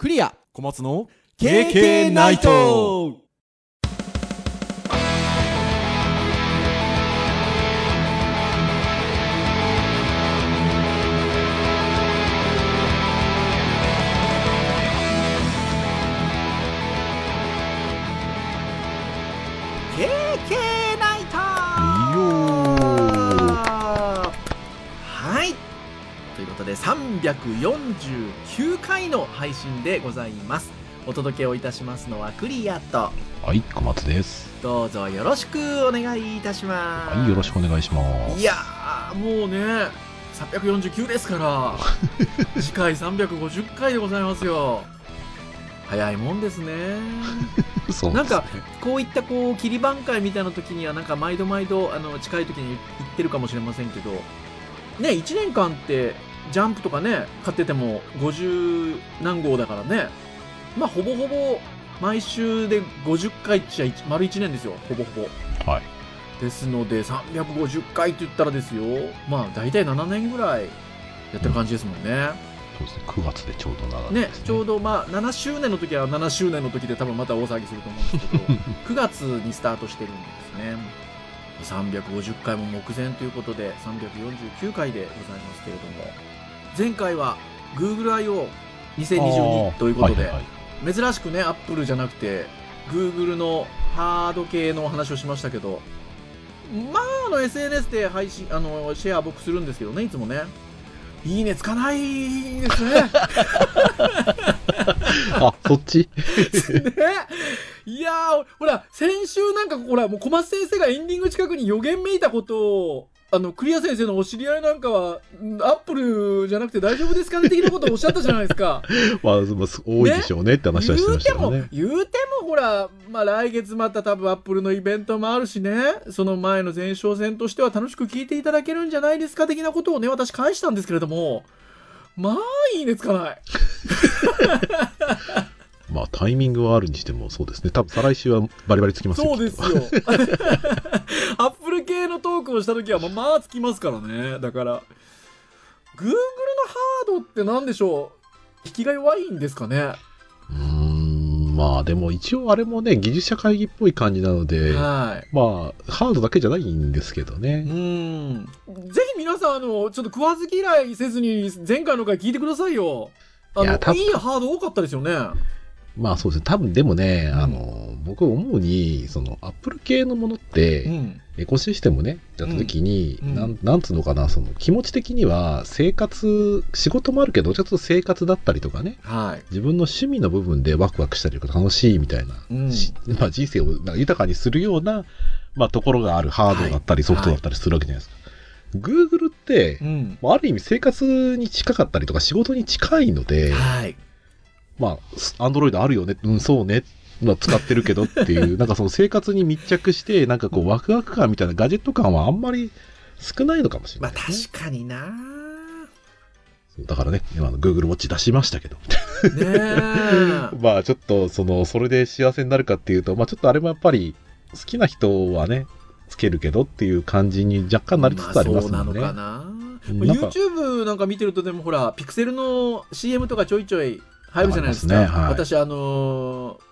クリア。小松の KK ナイトで349回の配信でございます。お届けをいたしますのはクリアと。はい、小松です。どうぞよろしくお願いいたします。はい、よろしくお願いします。いやーもうね349ですから 次回350回でございますよ。早いもんですね。そうなんかこういったこう切り番会みたいな時にはなんか毎度毎度あの近い時に言ってるかもしれませんけどね1年間ってジャンプとかね買ってても50何号だからねまあほぼほぼ毎週で50回っちゃ一丸1年ですよほぼほぼはい。ですので350回って言ったらですよまあ大体7年ぐらいやってる感じですもんね。そうですね。9月でちょうど7ね年です、ちょうどまあ7周年の時は7周年の時で多分また大騒ぎすると思うんですけど 9月にスタートしてるんですね350回も目前ということで349回でございますけれども前回は GoogleIO2022 ということで、はいはい珍しくねアップルじゃなくて Google のハード系のお話をしましたけどまああの SNS で配信あのシェア僕するんですけどねいつもね。いいねつかないですね あ、そっち？ね いやー、ほら、先週なんか、ほら、もう小松先生がエンディング近くに予言めいたことを、あの、クリア先生のお知り合いなんかは、んアップルじゃなくて大丈夫ですかね的なことをおっしゃったじゃないですか。まあ、まあ多いでしょうねって話はして言うもましてたよね、。言うてもほら、まあ来月また多分アップルのイベントもあるしね、その前の前哨戦としては楽しく聞いていただけるんじゃないですか的なことをね、私返したんですけれども、まあ、いいねつかない。まあ、タイミングはあるにしてもそうですね。多分再来週はバリバリつきますよ。そうですよ。アップル系のトークをした時は、まあ、まあつきますからね。だから、Google のハードって何でしょう？引きが弱いんですかねうーん、まあでも一応あれもね、技術者会議っぽい感じなので、はい。まあ、ハードだけじゃないんですけどうね。ん。ぜひ皆さん、あの、ちょっと食わず嫌いせずに、前回の回聞いてくださいよ。あの、いいハード多かったですよね。まあそうですね。多分でもね、うんあの、僕思うに、その、アップル系のものって、ん。エコシステムね、やった時に、うんうんなん、なんつうのかな、その気持ち的には生活、仕事もあるけど、ちょっと生活だったりとかね、はい。自分の趣味の部分でワクワクしたりとか楽しいみたいな、まあ人生をなんか豊かにするような、まあところがあるハードだったりソフトだったりするわけじゃないですか。Google って、うん。まあある意味生活に近かったりとか仕事に近いので、はい。まあ、アンドロイドあるよね、うん、そうね、まあ、使ってるけどっていう、なんかその生活に密着して、なんかこう、ワクワク感みたいなガジェット感はあんまり少ないのかもしれまあないですね、確かにな。だからね、今あの Google Watch 出しましたけど。まあちょっと、その、それで幸せになるかっていうと、まあちょっとあれもやっぱり、好きな人はね、つけるけどっていう感じに若干なりつつありますもんね。まあそうなのかな。うんなんか YouTube なんか見てるとでもほらピクセルの CM とかちょいちょい入るじゃないですか。すね。はい。私あのー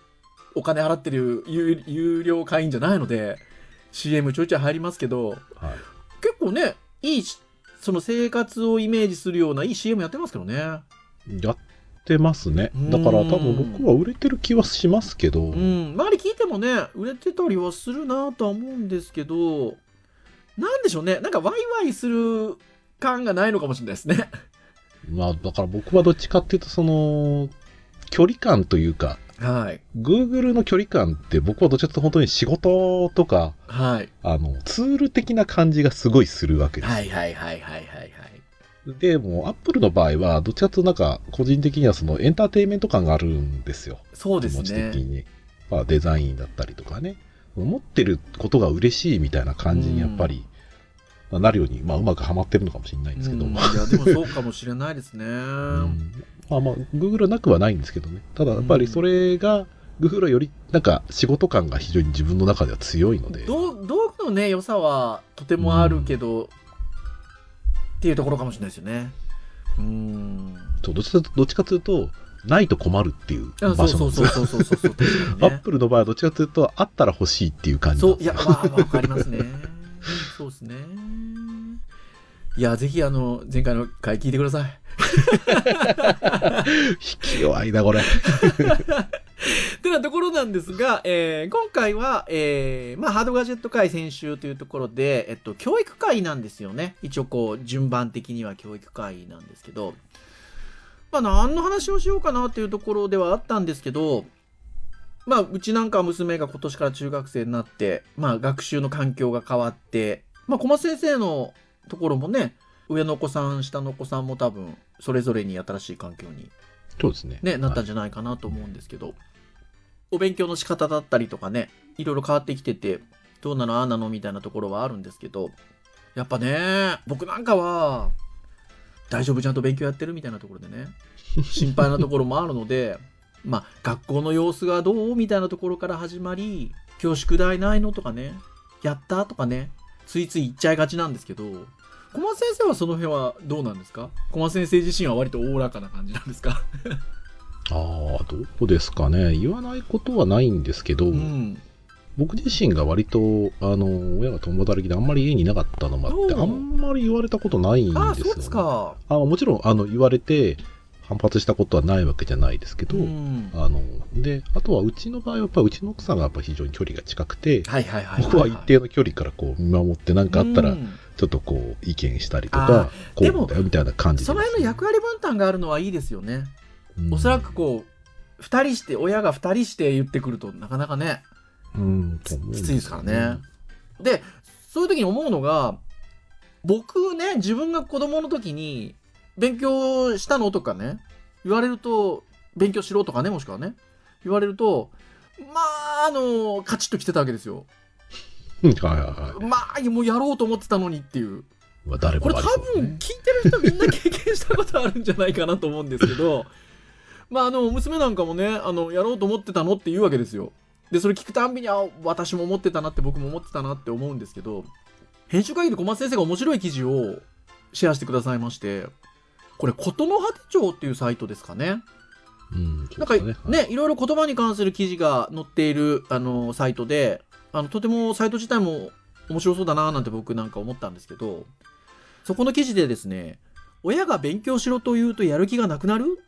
お金払ってる有有料会員じゃないので CM ちょいちょい入りますけどはい。結構ねいいしその生活をイメージするようないい CM やってますけどね。やってますね。うん。だから多分僕は売れてる気はしますけど、うん。周り聞いてもね売れてたりはするなとは思うんですけどなんでしょうね。なんかワイワイする感がないのかもしれないですねまあ、だから僕はどっちかっていうと、その、距離感というか、はい。Google の距離感って僕はどっちかというと本当に仕事とか、はい。あの、ツール的な感じがすごいするわけです。はいはいはいはいはいはい。で、もう Apple の場合は、どっちかというとなんか、個人的にはそのエンターテインメント感があるんですよ。そうです気持ち的ね。に。まあデザインだったりとかね。持ってることが嬉しいみたいな感じにやっぱり、まあなるように、まあうまくはまってるのかもしれないんですけど。うん いや、でもそうかもしれないですね。うんまあまあ、Google はなくはないんですけどね。ただやっぱりそれが、Google はよりなんか仕事感が非常に自分の中では強いので。道道具のね、良さはとてもあるけど、っていうところかもしれないですよね。うん。そうどっちかとどっちかというと、ないと困るっていうあ場そう所なんですよ。そうそうそうそうそうそう、アッね、プルの場合はどっちかというと、あったら欲しいっていう感じなそう、いや、んですよ。わわかりますね。そうですね。いや、ぜひ、あの、前回の回聞いてください。引き弱いな、これ。ってなところなんですが、えー今回は、えーまあ、ハードガジェット会先週というところで、えっと、教育会なんですよね。一応、こう、順番的には教育会なんですけど、まあ、何の話をしようかなっていうところではあったんですけど、まあ、うちなんかは娘が今年から中学生になって、まあ、学習の環境が変わって、まあ、小松先生のところもね、上のお子さん、下のお子さんも多分、それぞれに新しい環境にそうですね。ね、なったんじじゃないかなと思うんですけど、お勉強の仕方だったりとかね、いろいろ変わってきてて、どうなのああなのみたいなところはあるんですけど、やっぱね、僕なんかは、大丈夫ちゃんと勉強やってるみたいなところでね、心配なところもあるので、まあ、学校の様子がどうみたいなところから始まり、今日宿題ないのとかね、やったとかね、ついつい言っちゃいがちなんですけど、小松先生はその辺はどうなんですか？小松先生自身は割とおおらかな感じなんですか？ああ、どうですかね。言わないことはないんですけど、うん。僕自身が割と、あの、親が共働きであんまり家にいなかったのもあって、あんまり言われたことないんですよ、ね。ああ、そうですか。あもちろん、あの、言われて、反発したことはないわけじゃないですけど、うん。あの、で、あとはうちの場合は、やっぱうちの奥さんがやっぱ非常に距離が近くて、はいはいはいはい。僕は一定の距離からこう見守って何かあったらう、んちょっとこう意見したりとあか、こでもうだよみたいな感じでその辺の役割分担があるのはいいですよね。うんおそらくこう、二人して、親が二人して言ってくるとなかなかね、うん、きついですからねよ。で、そういう時に思うのが、僕ね、自分が子供の時に、勉強したの？とかね、言われると、勉強しろとかね、もしくはね、言われると、まあ、あの、カチッと来てたわけですよ。うんはいはいはい。まあ、もうやろうと思ってたのにっていう。まあ、誰これ多もありそう分聞いてる人みんな経験したことあるんじゃないかなと思うんですけど、まああの、娘なんかもね、あの、やろうと思ってたのって言うわけですよ。で、それ聞くたんびに、あ、私も思ってたなって僕も思ってたなって思うんですけど、編集会議で小松先生が面白い記事をシェアしてくださいまして、これ、ことの葉手帳っていうサイトですかね。うん、なんかね、いろいろ言葉に関する記事が載っている、あの、サイトで、あの、とてもサイト自体も面白そうだななんて僕なんか思ったんですけど、そこの記事でですね、親が勉強しろと言うとやる気がなくなる？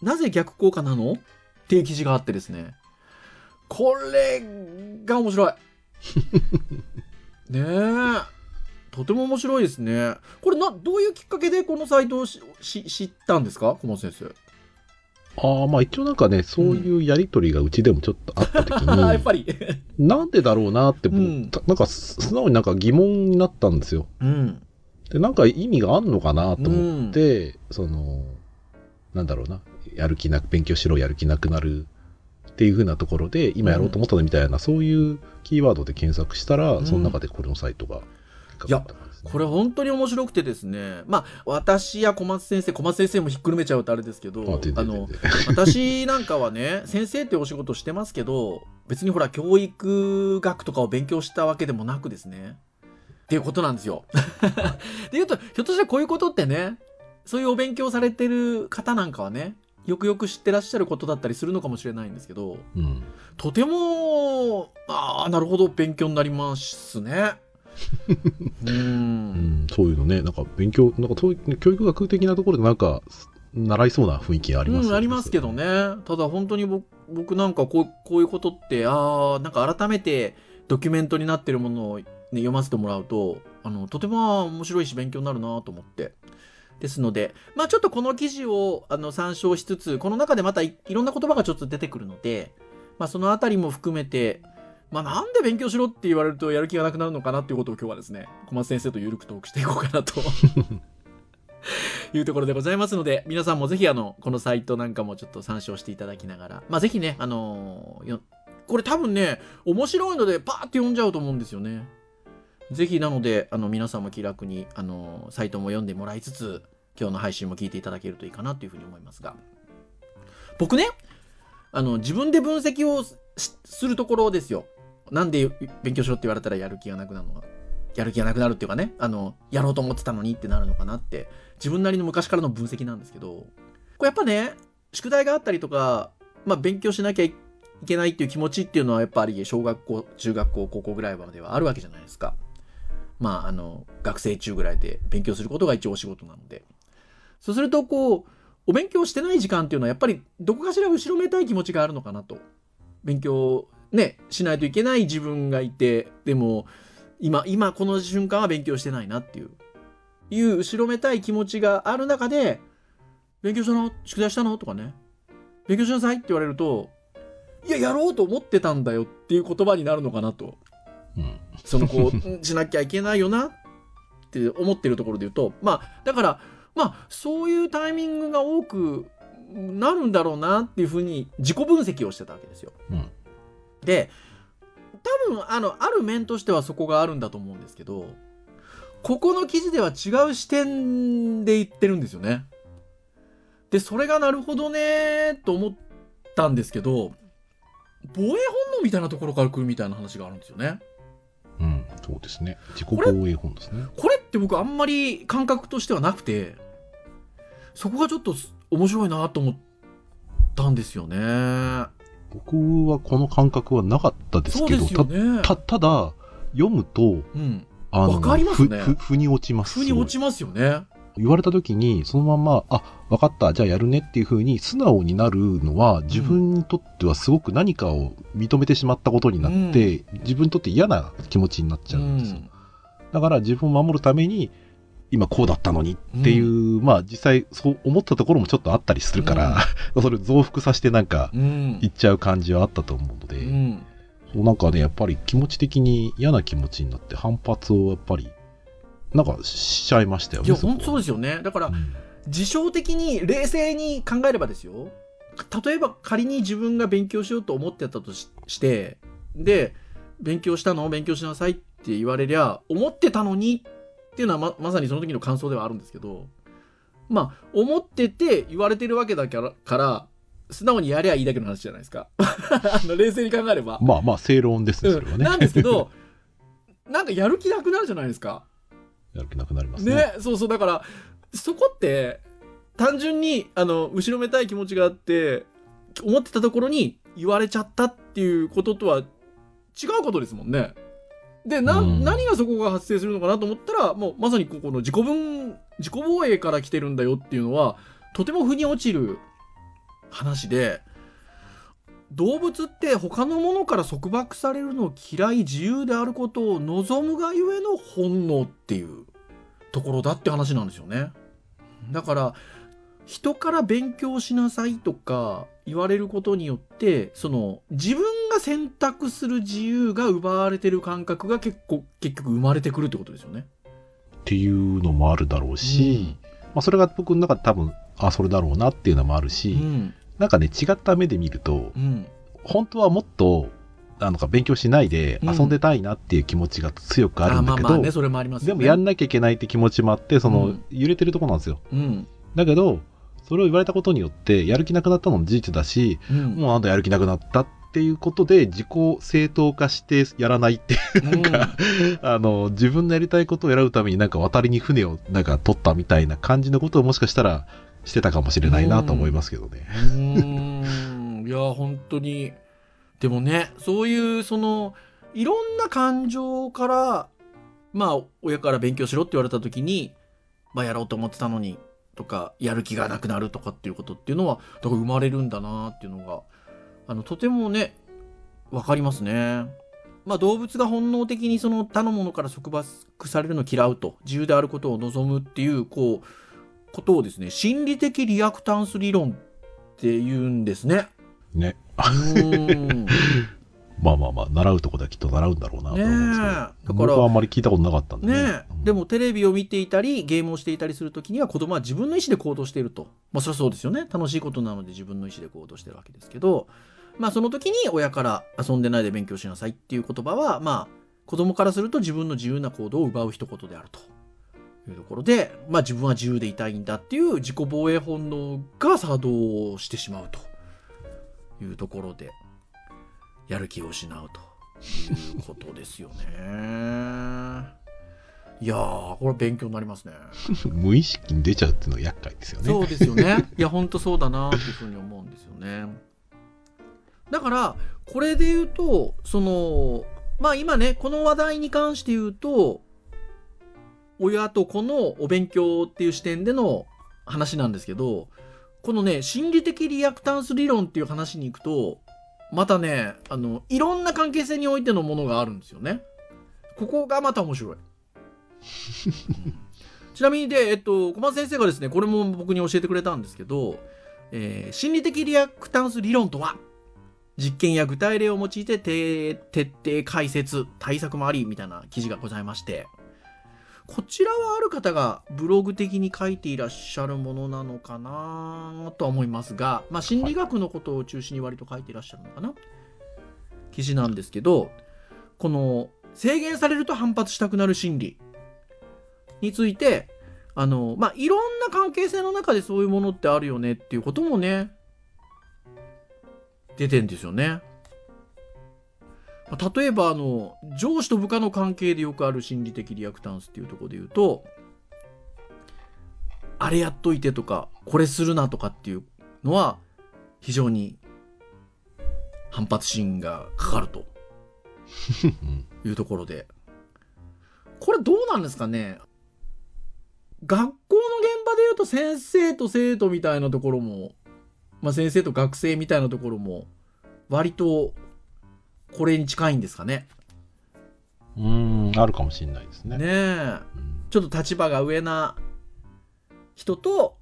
なぜ逆効果なの？っていう記事があってですね、これが面白い。ねえ。とても面白いですね。これな、どういうきっかけでこのサイトをしし知ったんですか？小松先生。ああ、まあ一応なんかね、そういうやりとりがうちでもちょっとあった時に、やっぱり。なんでだろうなって、僕うんたなんかす素直になんか疑問になったんですよ。うん。で、なんか意味があんのかなと思って、その、なんだろうな、やる気なく、勉強しろ、やる気なくなるっていう風なところで、今やろうと思ったのみたいな、そういうキーワードで検索したら、うんその中でこれのサイトが引っかかったんですね、これ本当に面白くてですね。まあ、私や小松先生、小松先生もひっくるめちゃうとあれですけど、あの私なんかはね、先生ってお仕事してますけど、別にほら、教育学とかを勉強したわけでもなくですね。っていうことなんですよ。で言うと、ひょっとしたらこういうことってね、そういうお勉強されてる方なんかはね、よくよく知ってらっしゃることだったりするのかもしれないんですけど、うん。とても、ああ、なるほど、勉強になりますね。う。うんん、そういうのね、なんか勉強、なんか教育学的なところでなんか、習いそうな雰囲気ありますようん、ありますけどね。ただ本当に僕僕なんかこうこういうことって、ああ、なんか改めてドキュメントになってるものを、ね、読ませてもらうと、あの、とても面白いし勉強になるなと思って。ですので、まあちょっとこの記事をあの参照しつつ、この中でまたいいろんな言葉がちょっと出てくるので、まあそのあたりも含めて、まあなんで勉強しろって言われるとやる気がなくなるのかなっていうことを今日はですね、小松先生とゆるくトークしていこうかなというところでございますので、皆さんもぜひあの、このサイトなんかもちょっと参照していただきながら、まあぜひね、あのーよこれ多分ね、面白いのでパーって読んじゃうと思うんですよね。ぜひなので、あの、皆さんも気楽に、あのーサイトも読んでもらいつつ、今日の配信も聞いていただけるといいかなというふうに思いますが。僕ね、あの、自分で分析をしするところですよ。なんで勉強しろって言われたらやる気がなくなるのが。やる気がなくなるっていうかね、あの、やろうと思ってたのにってなるのかなって、自分なりの昔からの分析なんですけど、これやっぱね、宿題があったりとか、まあ、勉強しなきゃいけないっていう気持ちっていうのはやっぱり小学校、中学校、高校ぐらいまではあるわけじゃないですか。まあ、あの、学生中ぐらいで勉強することが一応お仕事なので。そうすると、こう、お勉強してない時間っていうのはやっぱりどこかしら後ろめたい気持ちがあるのかなと。勉強ね、しないといけない自分がいて、でも、今、今この瞬間は勉強してないなっていう、いう後ろめたい気持ちがある中で、勉強したの？宿題したの？とかね。勉強しなさいって言われると、いや、やろうと思ってたんだよっていう言葉になるのかなと。うん。そのこう、しなきゃいけないよなって思ってるところで言うと、まあ、だから、まあ、そういうタイミングが多くなるんだろうなっていうふうに自己分析をしてたわけですよ。うん、で、多分、あの、ある面としてはそこがあるんだと思うんですけど、ここの記事では違う視点で言ってるんですよね。で、それがなるほどねと思ったんですけど、防衛本能みたいなところから来るみたいな話があるんですよね。うん、そうですね。自己防衛本ですね。これって僕あんまり感覚としてはなくて、そこがちょっと面白いなと思ったんですよね。僕はこの感覚はなかったですけど、ね、たただ、読むと、うん、あの、かりますね。ふ、ふに落ちます。ふに落ちますよね。言われた時に、そのまま、あ、分かった、じゃあやるねっていうふうに素直になるのは、自分にとってはすごく何かを認めてしまったことになって、うん、自分にとって嫌な気持ちになっちゃうんですよ。うん、だから自分を守るために、今こうだったのにっていう、うん、まあ実際そう思ったところもちょっとあったりするから、それ増幅させてなんか、言っちゃう感じはあったと思うので、そうなんかね、やっぱり気持ち的に嫌な気持ちになって反発をやっぱりなんかしちゃいましたよね。いや、本当そうですよね。だから、うん、自傷的に冷静に考えればですよ。例えば仮に自分が勉強しようと思ってたとして、で、勉強したの？勉強しなさいって言われりゃ、思ってたのにっていうのはままさにその時の感想ではあるんですけど、まあ、思ってて言われてるわけだから、素直にやりゃいいだけの話じゃないですか。あの冷静に考えれば。まあまあ、正論ですね、それはね。なんですけど、なんかやる気なくなるじゃないですか。やる気なくなりますね。ね、そうそう、だから、そこって、単純に、あの、後ろめたい気持ちがあって、思ってたところに言われちゃったっていうこととは違うことですもんね。で、な、うん、何がそこが発生するのかなと思ったら、もうまさにここの自己分、自己防衛から来てるんだよっていうのは、とても腑に落ちる話で、動物って他のものから束縛されるのを嫌い自由であることを望むがゆえの本能っていうところだって話なんですよね。だから人から勉強しなさいとか言われることによってその自分が選択する自由が奪われてる感覚が結構結局生まれてくるってことですよね。っていうのもあるだろうし、うん、まあ、それが僕の中で多分あそれだろうなっていうのもあるし、うん、なんかね、違った目で見ると、うん、本当はもっと、なんか勉強しないで遊んでたいなっていう気持ちが強くあるんだけど、でもやんなきゃいけないって気持ちもあって、その、揺れてるとこなんですよ。うん、だけど、それを言われたことによって、やる気なくなったのも事実だし、うん、もうあんたやる気なくなったっていうことで、自己正当化してやらないっていう、なんか、うん、あの、自分のやりたいことを選ぶためになんか渡りに船をなんか取ったみたいな感じのことをもしかしたらしてたかもしれないなと思いますけどね。いや、本当に。でもね、そういう、その、いろんな感情から、まあ、親から勉強しろって言われた時に、まあ、やろうと思ってたのに、とか、やる気がなくなるとかっていうことっていうのは、だから生まれるんだなっていうのが、あの、とてもね、わかりますね。まあ、動物が本能的にその他のものから束縛されるのを嫌うと、自由であることを望むっていう、こう、ことをですね、心理的リアクタンス理論って言うんですね。ね。まあまあまあ、習うとこではきっと習うんだろうなと思うんですけど。ね、だから僕はあんまり聞いたことなかったんでね。ね、うん、でもテレビを見ていたり、ゲームをしていたりするときには子供は自分の意思で行動していると。まあそれはそうですよね。楽しいことなので自分の意思で行動してるわけですけど、まあその時に親から遊んでないで勉強しなさいっていう言葉は、まあ子供からすると自分の自由な行動を奪う一言であると。いうところで、まあ自分は自由でいたいんだっていう自己防衛本能が作動してしまうと。いうところでやる気を失うということですよね。いやー、これ勉強になりますね。無意識に出ちゃうっていうのが厄介ですよね。そうですよね。いや、ほんとそうだなっていうふうに思うんですよね。だから、これで言うと、その、まあ今ね、この話題に関して言うと、親と子のお勉強っていう視点での話なんですけど、このね、心理的リアクタンス理論っていう話に行くと、またね、あの、いろんな関係性においてのものがあるんですよね。ここがまた面白い。ちなみにで、えっと、小松先生がですね、これも僕に教えてくれたんですけど、えー心理的リアクタンス理論とは、実験や具体例を用いてて徹底解説、対策もあり、みたいな記事がございまして、こちらはある方がブログ的に書いていらっしゃるものなのかなとは思いますが、まあ、心理学のことを中心に割と書いていらっしゃるのかな。記事なんですけど、この制限されると反発したくなる心理について、あの、まあ、いろんな関係性の中でそういうものってあるよねっていうこともね、出てんですよね。まあ例えば、あの、上司と部下の関係でよくある心理的リアクタンスっていうところで言うと、あれやっといてとか、これするなとかっていうのは、非常に反発心がかかるとうん いうところで。これどうなんですかね？学校の現場で言うと先生と生徒みたいなところも、まあ先生と学生みたいなところも、割とこれに近いんですかね。うーん、あるかもしれないですね。ねえ。うんちょっと立場が上な人と、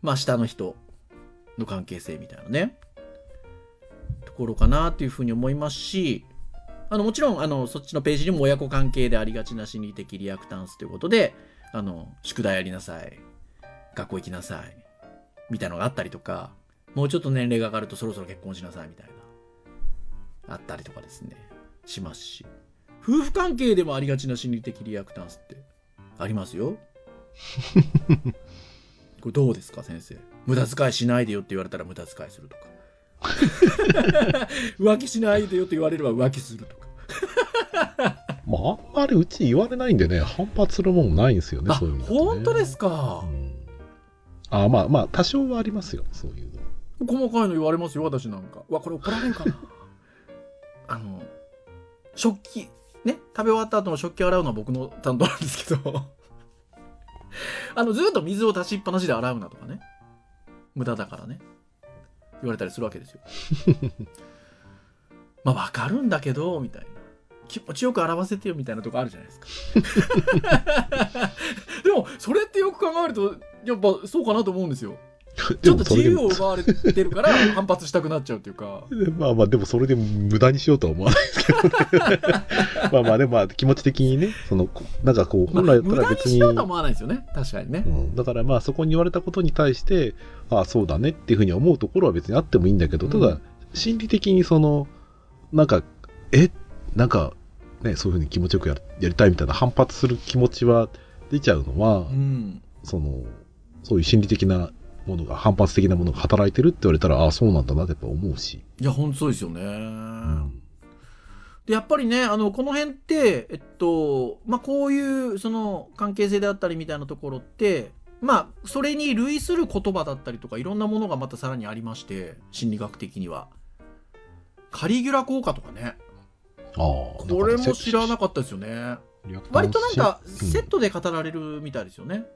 まあ下の人の関係性みたいなね、ところかなっていうふうに思いますし、あの、もちろん、あの、そっちのページにも親子関係でありがちな心理的リアクタンスということで、あの、宿題やりなさい。学校行きなさい。みたいなのがあったりとか、もうちょっと年齢が上がるとそろそろ結婚しなさいみたいな、あったりとかですね、しますし。夫婦関係でもありがちな心理的リアクタンスってありますよ。これどうですか先生？無駄遣いしないでよって言われたら無駄遣いするとか。浮気しないでよって言われれば浮気するとか。まあ、あんまりうち言われないんでね、反発するもんないんですよね、あ、そういうの、ね。本当ですか？う。んあまあまあ、多少はありますよ、そういうの。細かいの言われますよ、私なんか。うわ、これ怒られるかな。あの、食器、ね、食べ終わった後の食器洗うのは僕の担当なんですけど、あの、ずっと水を出しっぱなしで洗うなとかね。無駄だからね。言われたりするわけですよ。まあ、わかるんだけど、みたいな。気持ちよく洗わせてよみたいなとこあるじゃないですか。でも、それってよく考えると、やっぱそうかなと思うんですよ。ちょっと自由を奪われてるから反発したくなっちゃうっていうか。まあまあ、でもそれで無駄にしようとは思わないですけど、ね、まあまあ、でもまあ気持ち的にね、その、こなんかこう、まあ本来だっ無駄にたら別に、しようとは思わないですよね。確かにねう。ん、だからまあそこに言われたことに対して、ああ、そうだねっていうふうに思うところは別にあってもいいんだけど、ただうん、心理的にその、なんか、え？なんか、ね、そういうふうに気持ちよくやるやりたいみたいな反発する気持ちは出ちゃうのは、うん。その、そういう心理的なものが、反発的なものが働いてるって言われたら、ああ、そうなんだなってやっぱ思うし。いや、ほんとそうですよね。うんで、やっぱりね、あの、この辺って、えっと、まあ、こういう、その、関係性であったりみたいなところって、まあ、それに類する言葉だったりとか、いろんなものがまたさらにありまして、心理学的には。カリギュラ効果とかね。ああ、これも知らなかったですよね。割となんか、うんセットで語られるみたいですよね。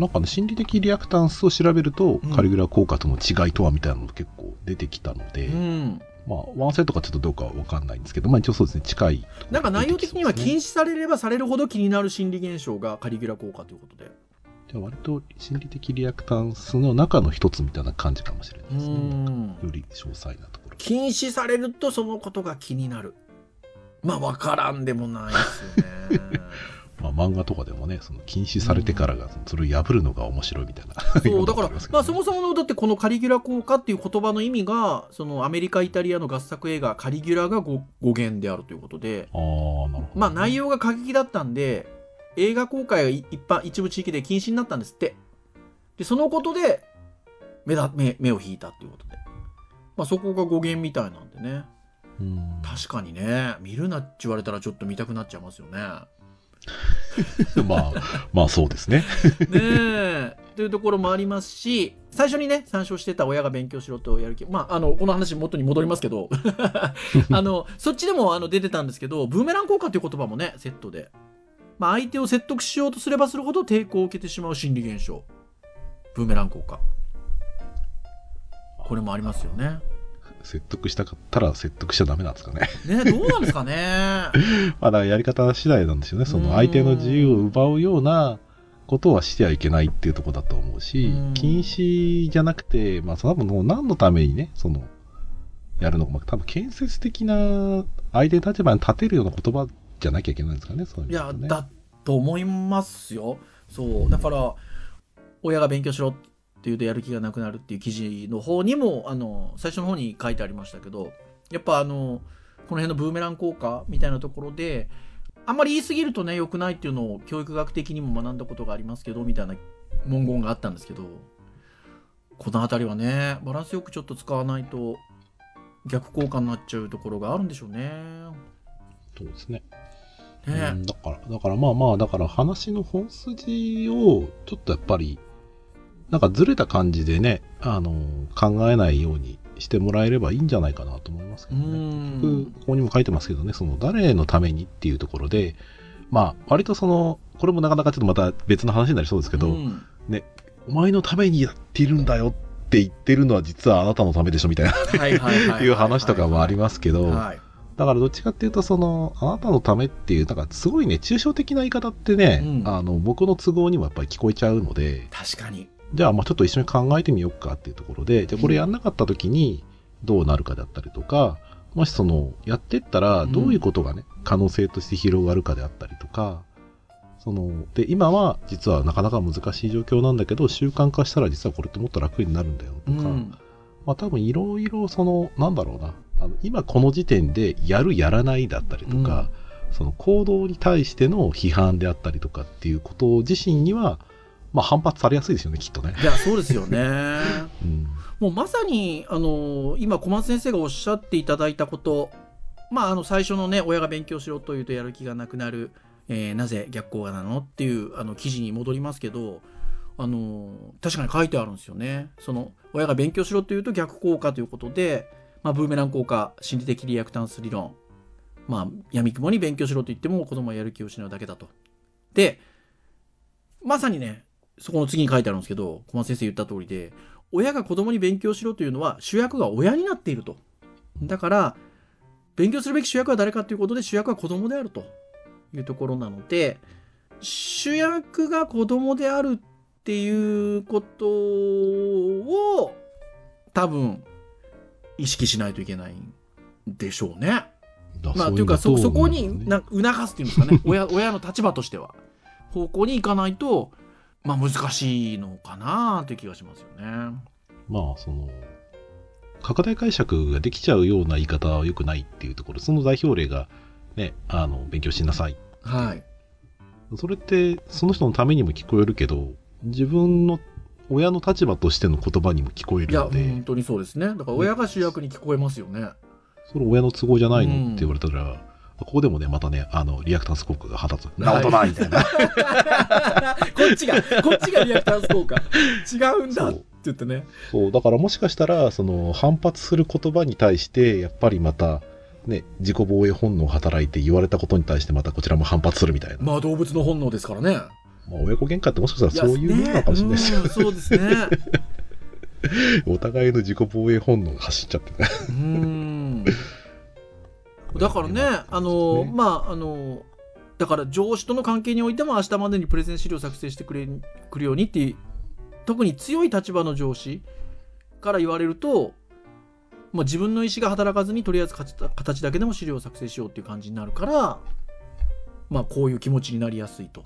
なんかね、心理的リアクタンスを調べると、うんカリグラ効果との違いとはみたいなのが結構出てきたので、うん。まあ、ワンセットかちょっとどうかは分かんないんですけど、まあ一応そうですね、近い。なんか内容的には禁止。止されればされるほど気になる心理現象がカリギュラ効果ということで。じゃあ割と心理的リアクタンスの中の一つみたいな感じかもしれないうですね。ん。より詳細なところ。禁止されるとそのことが気になる。まあ分からんでもないですよね。まあ漫画とかでもね、その禁止されてからが、それを破るのが面白いみたいな。そうだから、まあ、そもそそものだってこのカリギュラ効果っていう言葉の意味がそのアメリカイタリアの合作映画「カリギュラ」が語語源であるということで。ああ、なるほど。まあ内容が過激だったんで映画公開がい一般一部地域で禁止になったんですって。でそのことで目だ目目を引いたっていうことで、まあ、そこが語源みたいなんでね。うん。確かにね。見るなって言われたらちょっと見たくなっちゃいますよね まあ、まあそうですね。ねえ。というところもありますし、最初にね、参照してた親が勉強しろとやる気、まあ、あの、この話元に戻りますけど、あの、そっちでもあの出てたんですけど、ブーメラン効果という言葉もね、セットで。まあ、相手を説得しようとすればするほど抵抗を受けてしまう心理現象。ブーメラン効果。これもありますよね。説得したかったら説得しちゃダメなんですかね。ねどうなんですかね。まあ、だからやり方次第なんですよね。その相手の自由を奪うようなことはしてはいけないっていうところだと思うし、うん禁止じゃなくて、まあ、多分もう何のためにね、その、やるのか、まあ、多分建設的な相手の立場に立てるような言葉じゃなきゃいけないんですかね、そういういや、だと思いますよ。そう。だから、親が勉強しろって言うとやる気がなくなるっていう記事の方にも、あの、最初の方に書いてありましたけど、やっぱあの、この辺のブーメラン効果みたいなところで、あんまり言い過ぎるとね、良くないっていうのを教育学的にも学んだことがありますけど、みたいな文言があったんですけど、この辺りはね、バランスよくちょっと使わないと逆効果になっちゃうところがあるんでしょうね。そうですね。ねうんだから、だからまあまあ、だから話の本筋を、ちょっとやっぱり、なんかずれた感じでね、あの、考えないようにしてもらえればいいんじゃないかなと思いますけうどね。ん。ここにも書いてますけどね、その誰のためにっていうところで、まあ、割とその、これもなかなかちょっとまた別の話になりそうですけど、うんお前のためにやっているんだよって言ってるのは実はあなたのためでしょみたいなはいう話とかもありますけど、はい。だからどっちかっていうと、その、あなたのためっていう、なんかすごいね、抽象的な言い方ってね、うんあの、僕の都合にもやっぱり聞こえちゃうので、確かに。じゃあ、まあちょっと一緒に考えてみようかっていうところで、じゃあこれやんなかった時にどうなるかだったりとか、もしその、やってったらどういうことがね、可能性として広がるかであったりとか、その、で、今は実はなかなか難しい状況なんだけど、習慣化したら実はこれってもっと楽になるんだよとか、うん。まあ多分いろいろその、なんだろうな、あの今この時点でやるやらないだったりとか、その行動に対しての批判であったりとかっていうこと自身には、まあ反発されやすいですよね、きっとね。いや、そうですよね。うん。もうまさに、あの、今、小松先生がおっしゃっていただいたこと、まあ、あの、最初のね、親が勉強しろというとやる気がなくなる、えーなぜ逆効果なのっていう、あの、記事に戻りますけど、あの、確かに書いてあるんですよね。その、親が勉強しろというと逆効果ということで、まあ、ブーメラン効果、心理的リアクタンス理論。まあ、闇雲に勉強しろと言っても子供はやる気を失うだけだと。で、まさにね、そこの次に書いてあるんですけど、小松先生言った通りで、親が子供に勉強しろというのは主役が親になっていると。だから、勉強するべき主役は誰かということで主役は子供であるというところなので、主役が子供であるっていうことを多分意識しないといけないんでしょうね。だまあ、というかそ、そこになな促すっていうんですかね親、親の立場としては。方向に行かないと、まあ難しいのかなという気がしますよね。まあ、その、拡大解釈ができちゃうような言い方は良くないっていうところ、その代表例が、ね、あの、勉強しなさい。はい。それって、その人のためにも聞こえるけど、自分の親の立場としての言葉にも聞こえいや、るので、本当にそうですね。だから親が主役に聞こえますよね。それ親の都合じゃないの、うんって言われたら、ここでもね、またね、あの、リアクタンス効果が肌つ。いなことないみたいな。こっちが、こっちがリアクタンス効果。違うんだって言ってね。そう、だからもしかしたら、その、反発する言葉に対して、やっぱりまた、ね、自己防衛本能が働いて言われたことに対してまたこちらも反発するみたいな。まあ動物の本能ですからね。まあ、親子喧嘩ってもしかしたらそういうものかもしれないですよ。ねうんそうですね。お互いの自己防衛本能が走っちゃってね。うん。だからね、あの、ねまあ、あの、だから上司との関係においても明日までにプレゼン資料を作成してくれくるようにっていう、特に強い立場の上司から言われると、まあ、自分の意思が働かずにとりあえず形形だけでも資料を作成しようっていう感じになるから、まあ、こういう気持ちになりやすいと。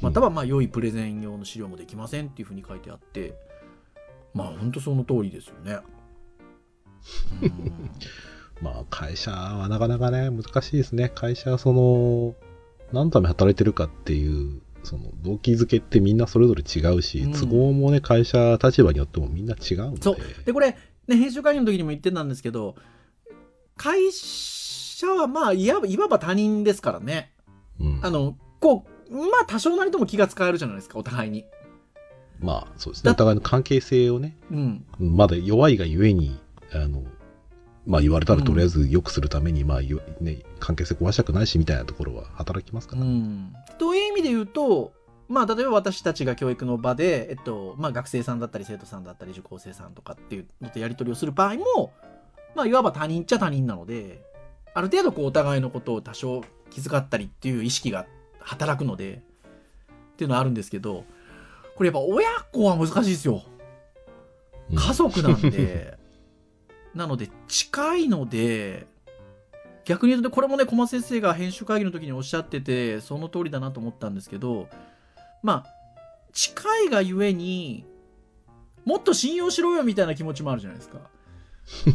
または、まあ、良いプレゼン用の資料もできませんっていうふうに書いてあって、まあ、本当その通りですよね。うんまあ、会社はなかなかね、難しいですね。会社はその、何のために働いてるかっていう、その動機づけってみんなそれぞれ違うし、うん。都合もね、会社立場によってもみんな違うので。そう。でこれ、ね、編集会議の時にも言ってたんですけど会社はまあいわばいわば他人ですからね。うん。あのこうまあ多少なりとも気が使えるじゃないですかお互いに。まあそうですね。お互いの関係性をね、うん、まだ弱いがゆえにあのまあ言われたらとりあえず良くするために、まあね、関係性壊したくないしみたいなところは働きますから、うん、という意味で言うとまあ、例えば私たちが教育の場で、えっとまあ、学生さんだったり生徒さんだったり受講生さんとかっていうのとやり取りをする場合も、まあ、いわば他人っちゃ他人なのである程度こうお互いのことを多少気遣ったりっていう意識が働くのでっていうのはあるんですけどこれやっぱ親子は難しいですよ。家族なんで、なので近いので逆に言うとこれもね小松先生が編集会議の時におっしゃっててその通りだなと思ったんですけどまあ近いがゆえにもっと信用しろよみたいな気持ちもあるじゃないですか。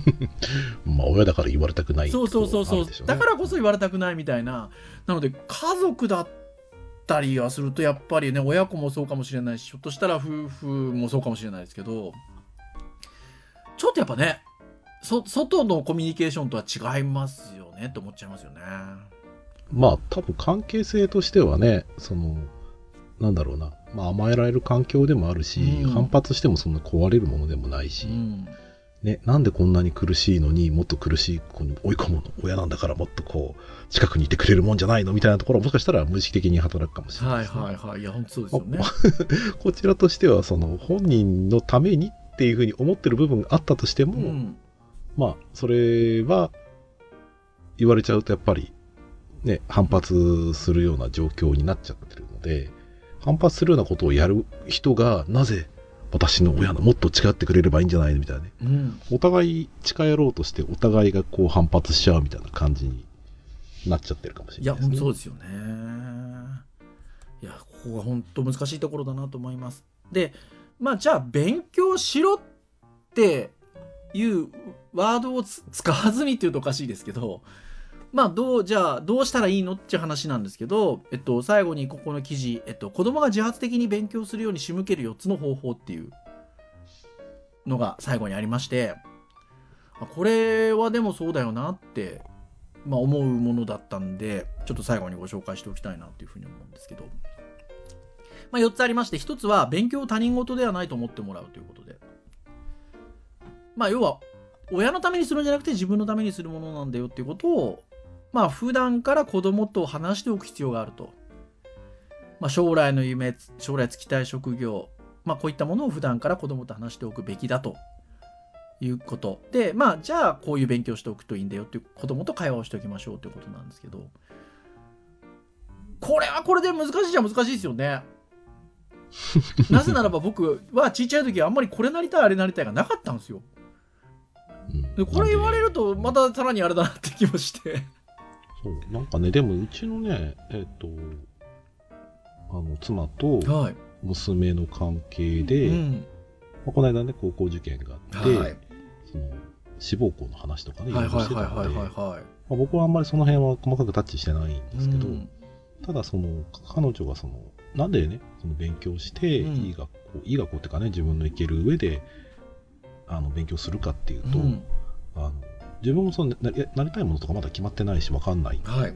まあ親だから言われたくない、そうそうそうそう、ね、だからこそ言われたくないみたいな。なので家族だったりはするとやっぱりね親子もそうかもしれないしひょっとしたら夫婦もそうかもしれないですけどちょっとやっぱねそ外のコミュニケーションとは違いますよねって思っちゃいますよね。まあ多分関係性としてはねそのなんだろうな、まあ、甘えられる環境でもあるし、うん、反発してもそんな壊れるものでもないし、うん、ね、なんでこんなに苦しいのにもっと苦しい子に追い込むの？親なんだからもっとこう近くにいてくれるもんじゃないの？みたいなところはもしかしたら無意識的に働くかもしれない、ね、はいはいはい。いや本当そうですよね。こちらとしてはその本人のためにっていうふうに思ってる部分があったとしても、うん、まあそれは言われちゃうとやっぱりね反発するような状況になっちゃってるので反発するようなことをやる人がなぜ私の親のもっと違ってくれればいいんじゃないのみたいなね、うん、お互い近寄ろうとしてお互いがこう反発しちゃうみたいな感じになっちゃってるかもしれないです、ね、いやそうですよね。いやここが本当難しいところだなと思います。でまあじゃあ勉強しろっていうワードを使わずにっていうとおかしいですけどまあ、どう、じゃあ、どうしたらいいのっていう話なんですけど、えっと、最後にここの記事、えっと、子供が自発的に勉強するように仕向ける4つの方法っていうのが最後にありまして、これはでもそうだよなって、まあ、思うものだったんで、ちょっと最後にご紹介しておきたいなっていうふうに思うんですけど、まあ、4つありまして、1つは勉強を他人事ではないと思ってもらうということで、まあ、要は、親のためにするんじゃなくて自分のためにするものなんだよっていうことをまあ普段から子供と話しておく必要があると。まあ、将来の夢、将来就きたい職業、まあこういったものを普段から子供と話しておくべきだということ。で、まあじゃあこういう勉強しておくといいんだよっていう子供と会話をしておきましょうということなんですけど、これはこれで難しいじゃ難しいですよね。なぜならば僕はちっちゃい時はあんまりこれなりたいあれなりたいがなかったんですよ。でこれ言われるとまたさらにあれだなって気もして。そうなんかねでもうちのねえっ、とあの妻と娘の関係で、はいうん。まあ、この間ね高校受験があって、はい、その志望校の話とかねいろいろしてたので僕はあんまりその辺は細かくタッチしてないんですけど、うん、ただその彼女がそのなんでねその勉強して、いい学校いい学校っていうかね自分の行ける上であの勉強するかっていうと、あの自分もそのななりたいものとかまだ決まってないし分かんない、はい、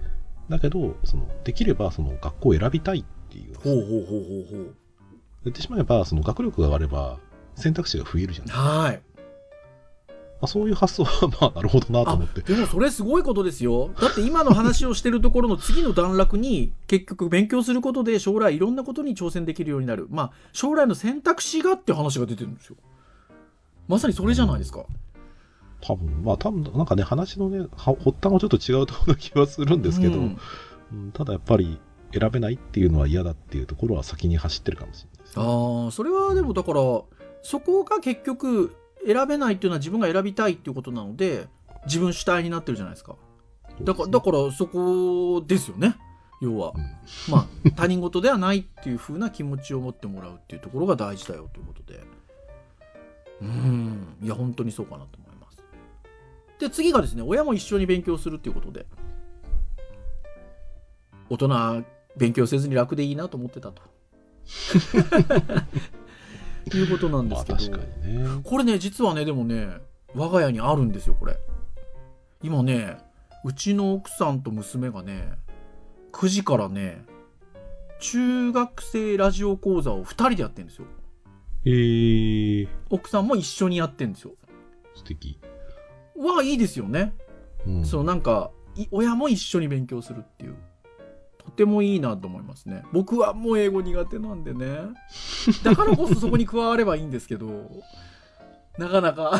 だけどそのできればその学校を選びたいっていう。ほうほうほうほうほう。言ってしまえばその学力が上がれば選択肢が増えるじゃない。はい。まあ、そういう発想はまあなるほどなと思って。でもそれすごいことですよ。だって今の話をしてるところの次の段落に結局勉強することで将来いろんなことに挑戦できるようになる。まあ将来の選択肢がって話が出てるんですよ。まさにそれじゃないですか、うん多分、まあ多分、なんかね、話のね、発端はちょっと違うところな気はするんですけど、うん、ただやっぱり選べないっていうのは嫌だっていうところは先に走ってるかもしれないです、ね、ああ、それはでもだから、そこが結局選べないっていうのは自分が選びたいっていうことなので、自分主体になってるじゃないですか。だから、だからそこですよね。要は、うん、まあ他人事ではないっていうふうな気持ちを持ってもらうっていうところが大事だよということで。うん。いや本当にそうかなと思で、次がですね、親も一緒に勉強するっていうことで、大人勉強せずに楽でいいなと思ってたと。いうことなんですけど、まあね、これね、実はね、でもね、我が家にあるんですよ、これ。今ね、うちの奥さんと娘がね、9時からね、中学生ラジオ講座を2人でやってるんですよ。えー、奥さんも一緒にやってるんですよ。素敵。はいいですよね。うん、そうなんかい親も一緒に勉強するっていう。とてもいいなと思いますね。僕はもう英語苦手なんでね。だからこそそこに加わればいいんですけど。なかなか。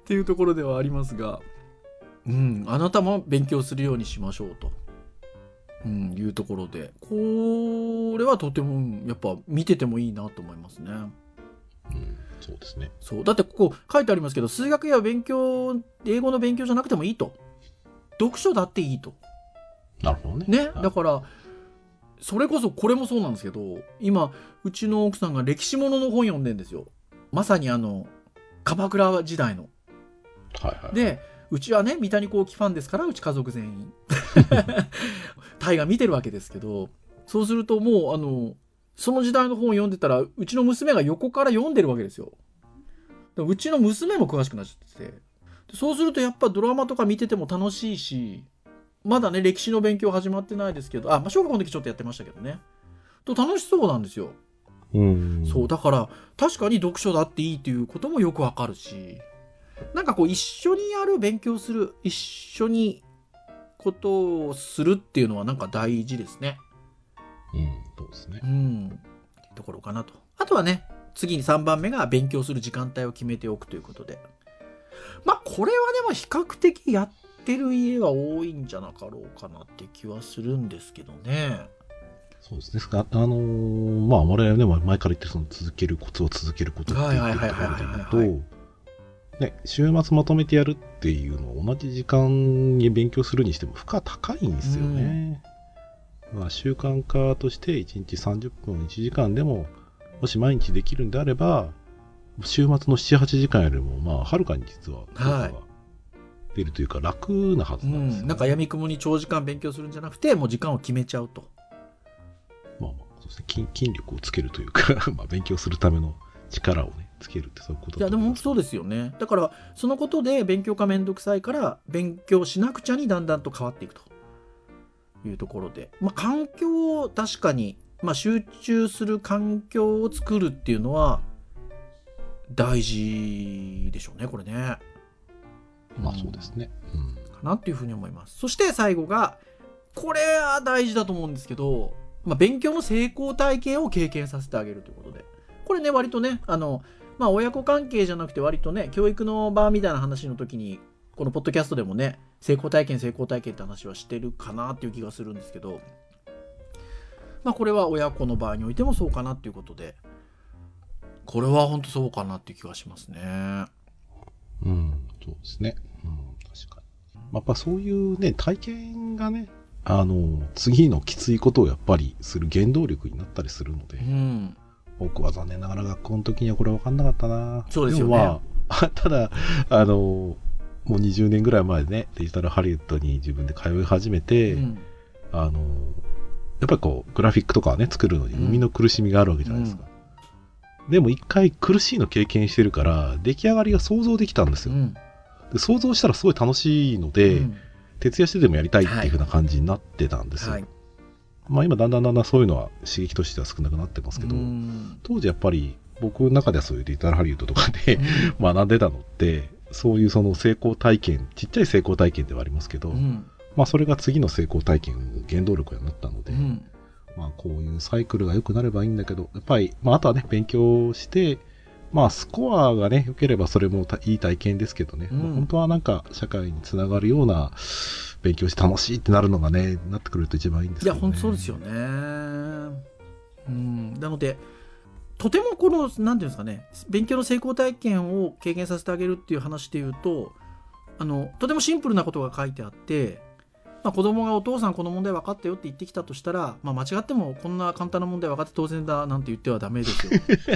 っていうところではありますが。うんあなたも勉強するようにしましょうと、うん、いうところで。これはとてもやっぱ見ててもいいなと思いますね。うん、そうですね。そう。だってここ書いてありますけど、数学や勉強、英語の勉強じゃなくてもいいと。読書だっていいと。なるほどね。ね。はいだから、それこそこれもそうなんですけど、今、うちの奥さんが歴史ものの本読んでんですよ。まさにあの、鎌倉時代の。はいはい。で、うちはね、三谷幸喜ファンですから、うち家族全員。大河見てるわけですけど、そうするともう、あの、その時代の本を読んでたら、うちの娘が横から読んでるわけですよ。でうちの娘も詳しくなっちゃってて。でそうするとやっぱドラマとか見てても楽しいし、まだね、歴史の勉強始まってないですけど、あ、まあ、小学校の時ちょっとやってましたけどね。と楽しそうなんですよ。うん。そう、だから、確かに読書だっていいっていうこともよくわかるし、なんかこう、一緒にやる、勉強する、一緒にことをするっていうのはなんか大事ですね。うん、そうですねう。ん。ところかなと。あとはね、次に3番目が勉強する時間帯を決めておくということで。まあ、これはでも比較的やってる家は多いんじゃなかろうかなって気はするんですけどね。そうですね。あのーまあ、我々ね、前から言ってるその続けるコツを続けることっていうところで言うと、ね、週末まとめてやるっていうのを同じ時間に勉強するにしても負荷高いんですよね。まあ、習慣化として1日30分1時間でも、もし毎日できるんであれば、週末の7、8時間よりも、まあ、はるかに実ははいが出るというか、楽なはうずなんですよ、ん。なんか闇雲に長時間勉強するんじゃなくて、もう時間を決めちゃうと。まあまあ、そうですね筋、筋力をつけるというか、まあ、勉強するための力をね、つけるってそういうこといや、でも本当そうでですよね。だから、そのことで勉強がめんどくさいから、勉強しなくちゃにだんだんと変わっていくというところで。まあ、環境を確かに、まあ、集中する環境を作るっていうのは、大事でしょうね、これね。まあそうですね。うん。かなっていうふうに思います。そして最後が、これは大事だと思うんですけど、まあ、勉強の成功体験を経験させてあげるということで。これね、割とね、あの、まあ、親子関係じゃなくて割とね、教育の場みたいな話の時に、このポッドキャストでもね、成功体験、成功体験って話はしてるかなっていう気がするんですけど、まあ、これは親子の場合においてもそうかなっていうことで、これは本当そうかなっていう気がしますね。うん、そうですね。うん、確かに。まあやっぱそういうね、体験がね、あの、次のきついことをやっぱりする原動力になったりするので、うん。僕は残念ながら学校の時にはこれ分かんなかったな。そうですよねあ、ただ、あの、もう20年ぐらい前ね、デジタルハリウッドに自分で通い始めて、うんあの、やっぱりこう、グラフィックとかをね、作るのにうん生みの苦しみがあるわけじゃないですか。でも一回苦しいの経験してるから、出来上がりが想像できたんですよ。うんで想像したらすごい楽しいので、うん徹夜してでもやりたいっていう風な感じになってたんですよ。はい。まあ今だんだんだんだんそういうのは刺激としては少なくなってますけど、うん当時やっぱり僕の中ではそういうデジタルハリウッドとかで 学んでたのって、そういうその成功体験、ちっちゃい成功体験ではありますけど、うん。まあそれが次の成功体験の原動力になったので、うん。まあこういうサイクルが良くなればいいんだけど、やっぱり、まああとはね、勉強して、まあスコアがね、良ければそれもたいい体験ですけどね、うん。まあ本当はなんか社会につながるような勉強して楽しいってなるのがね、なってくると一番いいんですいや、けど、ね。本当そうですよね。うん、なので、とてもこの、なんていうんですかね、勉強の成功体験を経験させてあげるっていう話で言うと、あの、とてもシンプルなことが書いてあって、まあ、子供がお父さんこの問題分かったよって言ってきたとしたら、まあ、間違ってもこんな簡単な問題分かって当然だなんて言ってはダメですよ。で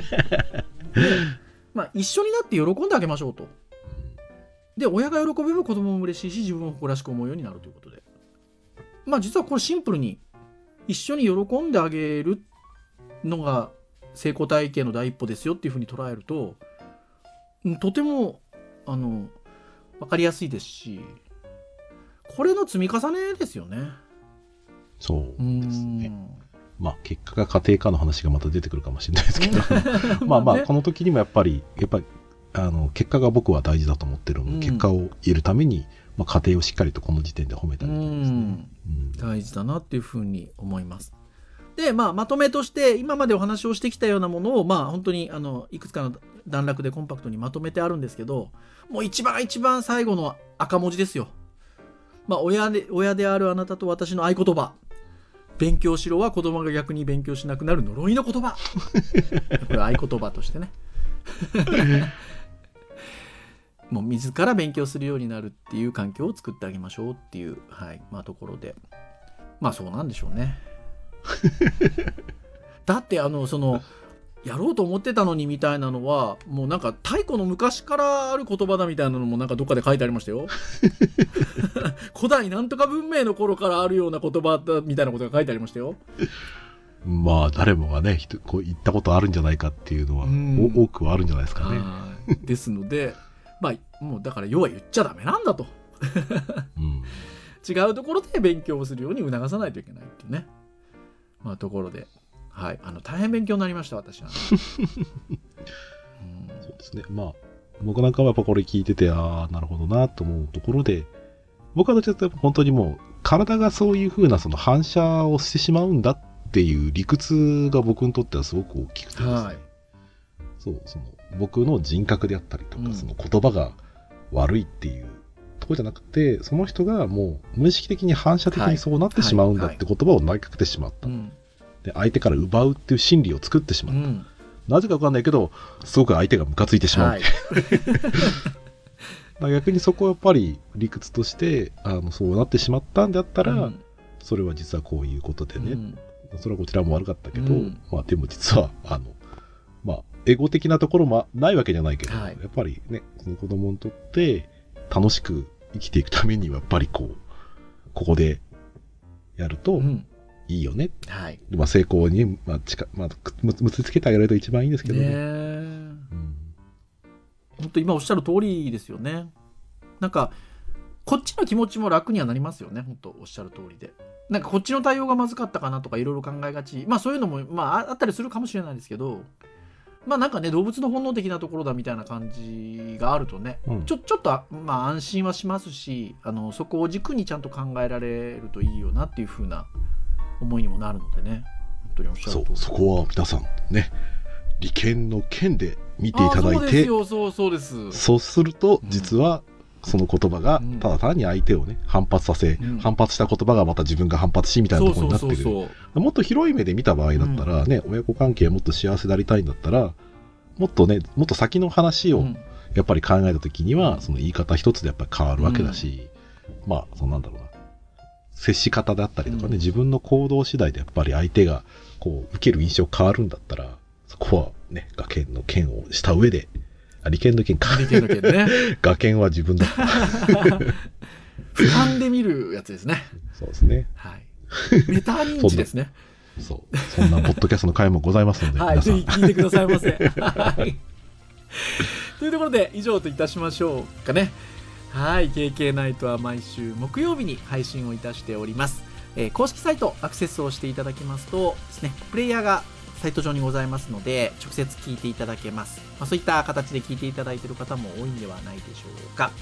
まあ、一緒になって喜んであげましょうと。で、親が喜べば子供も嬉しいし、自分も誇らしく思うようになるということで。まあ実はこれシンプルに、一緒に喜んであげるのが成功体験の第一歩ですよっていうふうに捉えると、うんとても、あの、わかりやすいですし、これの積み重ねですよね。そうですね。まあ、結果が家庭科の話がまた出てくるかもしれないですけど、まあまあ、この時にもやっぱり、やっぱり、あの、結果が僕は大事だと思ってるので、うん、結果を得るために、まあ、家庭をしっかりとこの時点で褒めたりとかですね、うん、大事だなっていうふうに思います。で、まあ、まとめとして、今までお話をしてきたようなものを、まあ、本当に、あの、いくつかの段落でコンパクトにまとめてあるんですけど、もう一番一番最後の赤文字ですよ。まあ、親で、親であるあなたと私の合言葉。勉強しろは子供が逆に勉強しなくなる呪いの言葉。これ合言葉としてね。もう自ら勉強するようになるっていう環境を作ってあげましょうっていう、はい、まあところで。まあそうなんでしょうね。だってあの、その、やろうと思ってたのにみたいなのは、もうなんか太古の昔からある言葉だみたいなのもなんかどっかで書いてありましたよ。古代なんとか文明の頃からあるような言葉だみたいなことが書いてありましたよ。まあ誰もがね、こう言ったことあるんじゃないかっていうのは、多くはあるんじゃないですかね。ですので、まあもうだから要は言っちゃダメなんだと。うん、違うところで勉強をするように促さないといけないっていうね。まあところで。はい、あの大変勉強になりました、私は、ね うん、そうですね。まあ、僕なんかはやっぱこれ聞いてて、ああ、なるほどなと思うところで、僕はどちらかというと本当にもう、体がそういうふうなその反射をしてしまうんだっていう理屈が僕にとってはすごく大きくてですね。はい、そう、その僕の人格であったりとか、うん、その言葉が悪いっていうところじゃなくて、その人がもう無意識的に反射的にそうなってしまうんだって言葉を投げかけてしまった。で相手から奪うっていう心理を作ってしまった、うん、なぜか分かんないけどすごく相手がムカついてしまう、はい、逆にそこはやっぱり理屈としてあのそうなってしまったんだったら、うん、それは実はこういうことでね、うん、それはこちらも悪かったけど、まあ、でも実はあのまあエゴ的なところもないわけじゃないけど、はい、やっぱりねその子供にとって楽しく生きていくためにはやっぱりこうここでやると、いいよね。はい。まあ、成功に、まあ、近、まあ、結びつけてあげられると一番いいんですけどね。ねうん、本当今おっしゃる通りですよね。なんか、こっちの気持ちも楽にはなりますよね。本当おっしゃる通りで。なんかこっちの対応がまずかったかなとかいろいろ考えがち。まあそういうのも、まああったりするかもしれないですけど、まあなんかね、動物の本能的なところだみたいな感じがあるとね、うん、ちょ、ちょっと、まあ安心はしますし、あの、そこを軸にちゃんと考えられるといいよなっていうふうな思いにもなるのでね。本当におっしゃるそうそこは皆さんね利権の権で見ていただいて。そうそうです。そうすると実は、その言葉がただ単に相手をね反発させ、うん、反発した言葉がまた自分が反発しみたいなところになってくる。もっと広い目で見た場合だったらね、うん、親子関係もっと幸せでありたいんだったらもっとねもっと先の話をやっぱり考えた時には、その言い方一つでやっぱり変わるわけだし、まあそうなんだろうな。接し方だったりとかね、うん、自分の行動次第でやっぱり相手がこう受ける印象変わるんだったら、そこはね、画剣の剣をした上で、あ、利権の剣か。利権の剣ね。画剣は自分だ。俯瞰で見るやつですね。そうですね。はい。メタ認知ですね。そう。そんなポッドキャストの回もございますので、はい、ぜひ聞いてくださいませ。はい。というところで、以上といたしましょうかね。はい KK ナイトは毎週木曜日に配信をいたしております、えー、公式サイトアクセスをしていただきますとですねプレイヤーがサイト上にございますので直接聞いていただけます、まあ、そういった形で聞いていただいている方も多いんではないでしょうか。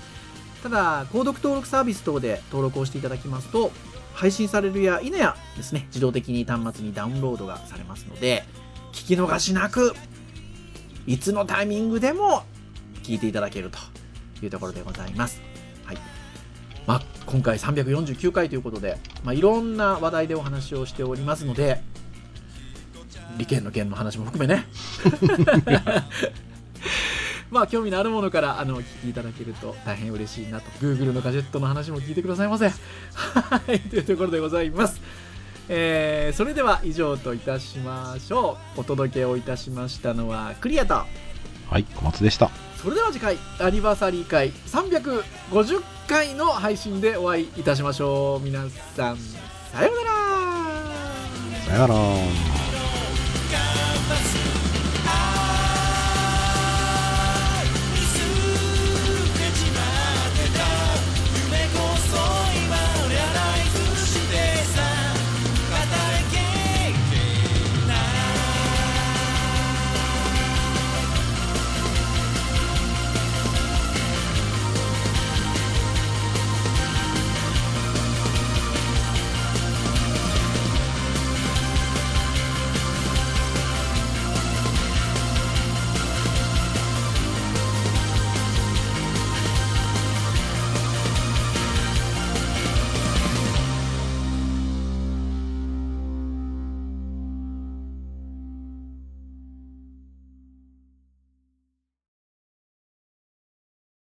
ただ購読登録サービス等で登録をしていただきますと配信されるや否やですね自動的に端末にダウンロードがされますので聞き逃しなくいつのタイミングでも聞いていただけるというところでございます。はい。まあ、今回349回ということで、まあ、いろんな話題でお話をしておりますので、利権の件の話も含めね。まあ、興味のあるものからあのお聞きいただけると大変嬉しいなと。Google のガジェットの話も聞いてくださいませ。はい、というところでございます。えー、それでは以上といたしましょう。お届けをいたしましたのはクリアと。はい、小松でした。それでは次回アニバーサリー回350回の配信でお会いいたしましょう皆さんさようならさようなら